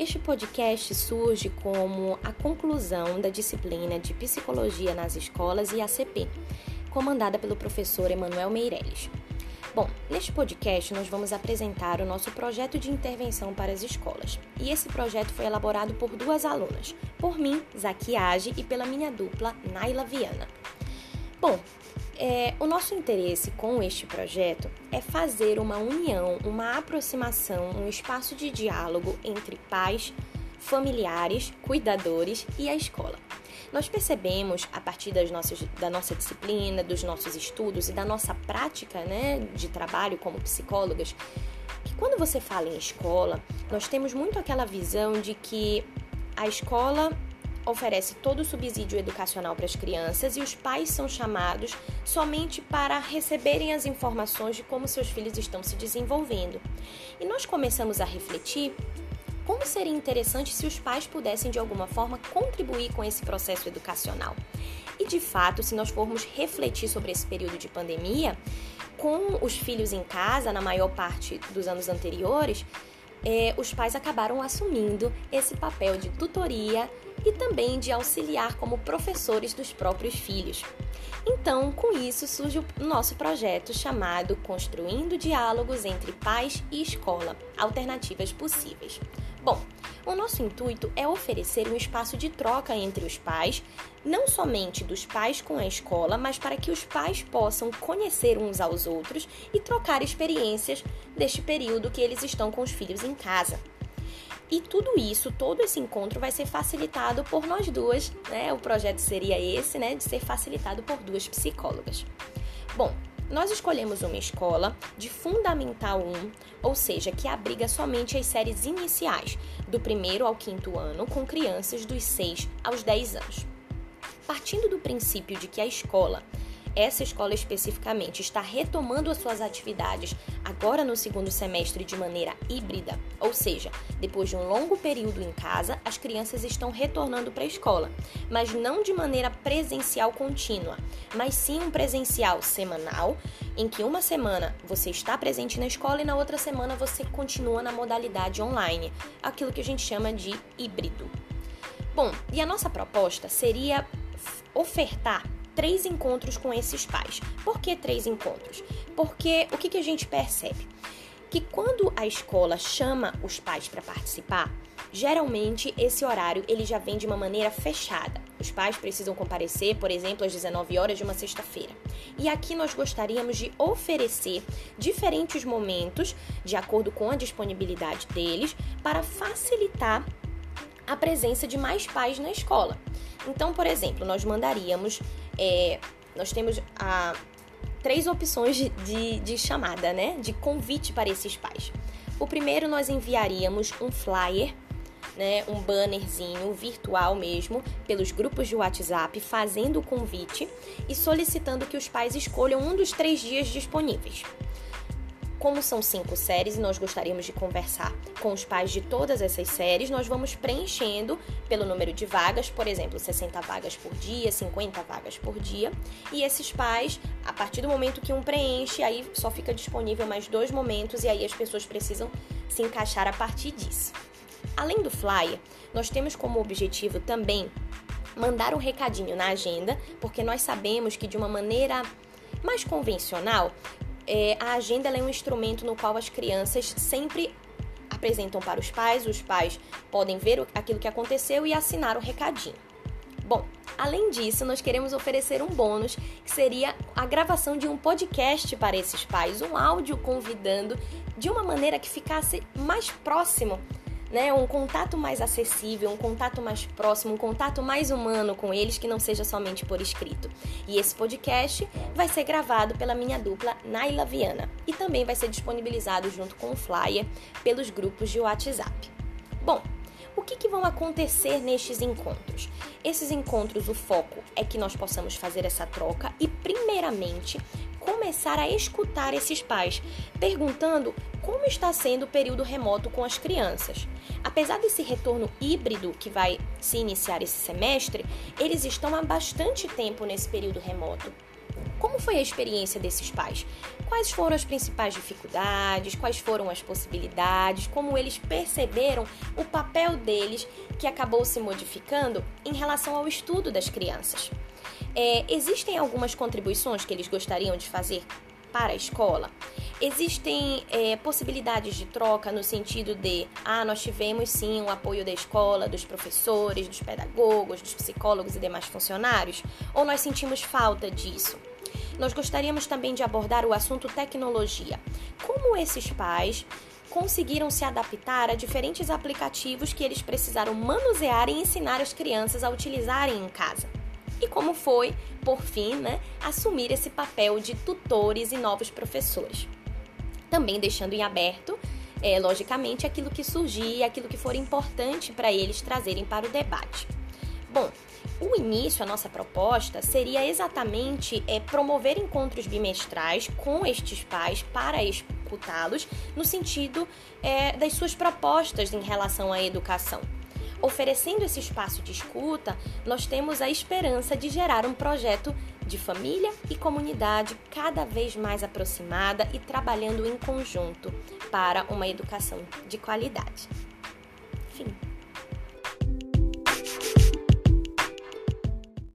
Este podcast surge como a conclusão da disciplina de Psicologia nas Escolas e ACP, comandada pelo professor Emanuel Meirelles. Bom, neste podcast nós vamos apresentar o nosso projeto de intervenção para as escolas. E esse projeto foi elaborado por duas alunas, por mim, Zaquiage, e pela minha dupla, Naila Viana. Bom, é, o nosso interesse com este projeto é fazer uma união, uma aproximação, um espaço de diálogo entre pais, familiares, cuidadores e a escola. Nós percebemos, a partir das nossas, da nossa disciplina, dos nossos estudos e da nossa prática né, de trabalho como psicólogas, que quando você fala em escola, nós temos muito aquela visão de que a escola oferece todo o subsídio educacional para as crianças e os pais são chamados somente para receberem as informações de como seus filhos estão se desenvolvendo. E nós começamos a refletir como seria interessante se os pais pudessem de alguma forma contribuir com esse processo educacional. E de fato, se nós formos refletir sobre esse período de pandemia, com os filhos em casa, na maior parte dos anos anteriores, é, os pais acabaram assumindo esse papel de tutoria e também de auxiliar como professores dos próprios filhos. Então, com isso surge o nosso projeto chamado Construindo Diálogos entre Pais e Escola Alternativas Possíveis. Bom, o nosso intuito é oferecer um espaço de troca entre os pais, não somente dos pais com a escola, mas para que os pais possam conhecer uns aos outros e trocar experiências deste período que eles estão com os filhos em casa. E tudo isso, todo esse encontro vai ser facilitado por nós duas, né? O projeto seria esse, né, de ser facilitado por duas psicólogas. Bom, nós escolhemos uma escola de Fundamental 1, ou seja, que abriga somente as séries iniciais, do primeiro ao quinto ano, com crianças dos 6 aos 10 anos. Partindo do princípio de que a escola essa escola especificamente está retomando as suas atividades agora no segundo semestre de maneira híbrida, ou seja, depois de um longo período em casa, as crianças estão retornando para a escola, mas não de maneira presencial contínua, mas sim um presencial semanal, em que uma semana você está presente na escola e na outra semana você continua na modalidade online, aquilo que a gente chama de híbrido. Bom, e a nossa proposta seria ofertar três encontros com esses pais. Por que três encontros? Porque o que, que a gente percebe? Que quando a escola chama os pais para participar, geralmente esse horário ele já vem de uma maneira fechada. Os pais precisam comparecer, por exemplo, às 19 horas de uma sexta-feira. E aqui nós gostaríamos de oferecer diferentes momentos, de acordo com a disponibilidade deles, para facilitar a presença de mais pais na escola. Então, por exemplo, nós mandaríamos é, nós temos a, três opções de, de, de chamada, né? De convite para esses pais. O primeiro, nós enviaríamos um flyer né, um bannerzinho virtual mesmo pelos grupos de WhatsApp fazendo o convite e solicitando que os pais escolham um dos três dias disponíveis. Como são cinco séries e nós gostaríamos de conversar com os pais de todas essas séries, nós vamos preenchendo pelo número de vagas, por exemplo, 60 vagas por dia, 50 vagas por dia. E esses pais, a partir do momento que um preenche, aí só fica disponível mais dois momentos e aí as pessoas precisam se encaixar a partir disso. Além do flyer, nós temos como objetivo também mandar um recadinho na agenda, porque nós sabemos que de uma maneira mais convencional, é, a agenda é um instrumento no qual as crianças sempre apresentam para os pais, os pais podem ver aquilo que aconteceu e assinar o recadinho. Bom, além disso, nós queremos oferecer um bônus que seria a gravação de um podcast para esses pais, um áudio convidando de uma maneira que ficasse mais próximo né, um contato mais acessível, um contato mais próximo, um contato mais humano com eles que não seja somente por escrito. E esse podcast vai ser gravado pela minha dupla Naila Viana e também vai ser disponibilizado junto com o flyer pelos grupos de WhatsApp. Bom, o que, que, vão acontecer nestes encontros? Esses encontros, o foco é que nós possamos fazer essa troca e, primeiramente, começar a escutar esses pais, perguntando como está sendo o período remoto com as crianças. Apesar desse retorno híbrido que vai se iniciar esse semestre, eles estão há bastante tempo nesse período remoto. Como foi a experiência desses pais? quais foram as principais dificuldades, quais foram as possibilidades, como eles perceberam o papel deles que acabou se modificando em relação ao estudo das crianças. É, existem algumas contribuições que eles gostariam de fazer para a escola? Existem é, possibilidades de troca no sentido de, ah, nós tivemos sim o apoio da escola, dos professores, dos pedagogos, dos psicólogos e demais funcionários? Ou nós sentimos falta disso? Nós gostaríamos também de abordar o assunto tecnologia. Como esses pais conseguiram se adaptar a diferentes aplicativos que eles precisaram manusear e ensinar as crianças a utilizarem em casa? e como foi, por fim, né, assumir esse papel de tutores e novos professores. Também deixando em aberto, é, logicamente, aquilo que surgir, aquilo que for importante para eles trazerem para o debate. Bom, o início, a nossa proposta, seria exatamente é, promover encontros bimestrais com estes pais para escutá-los no sentido é, das suas propostas em relação à educação. Oferecendo esse espaço de escuta, nós temos a esperança de gerar um projeto de família e comunidade cada vez mais aproximada e trabalhando em conjunto para uma educação de qualidade. Fim.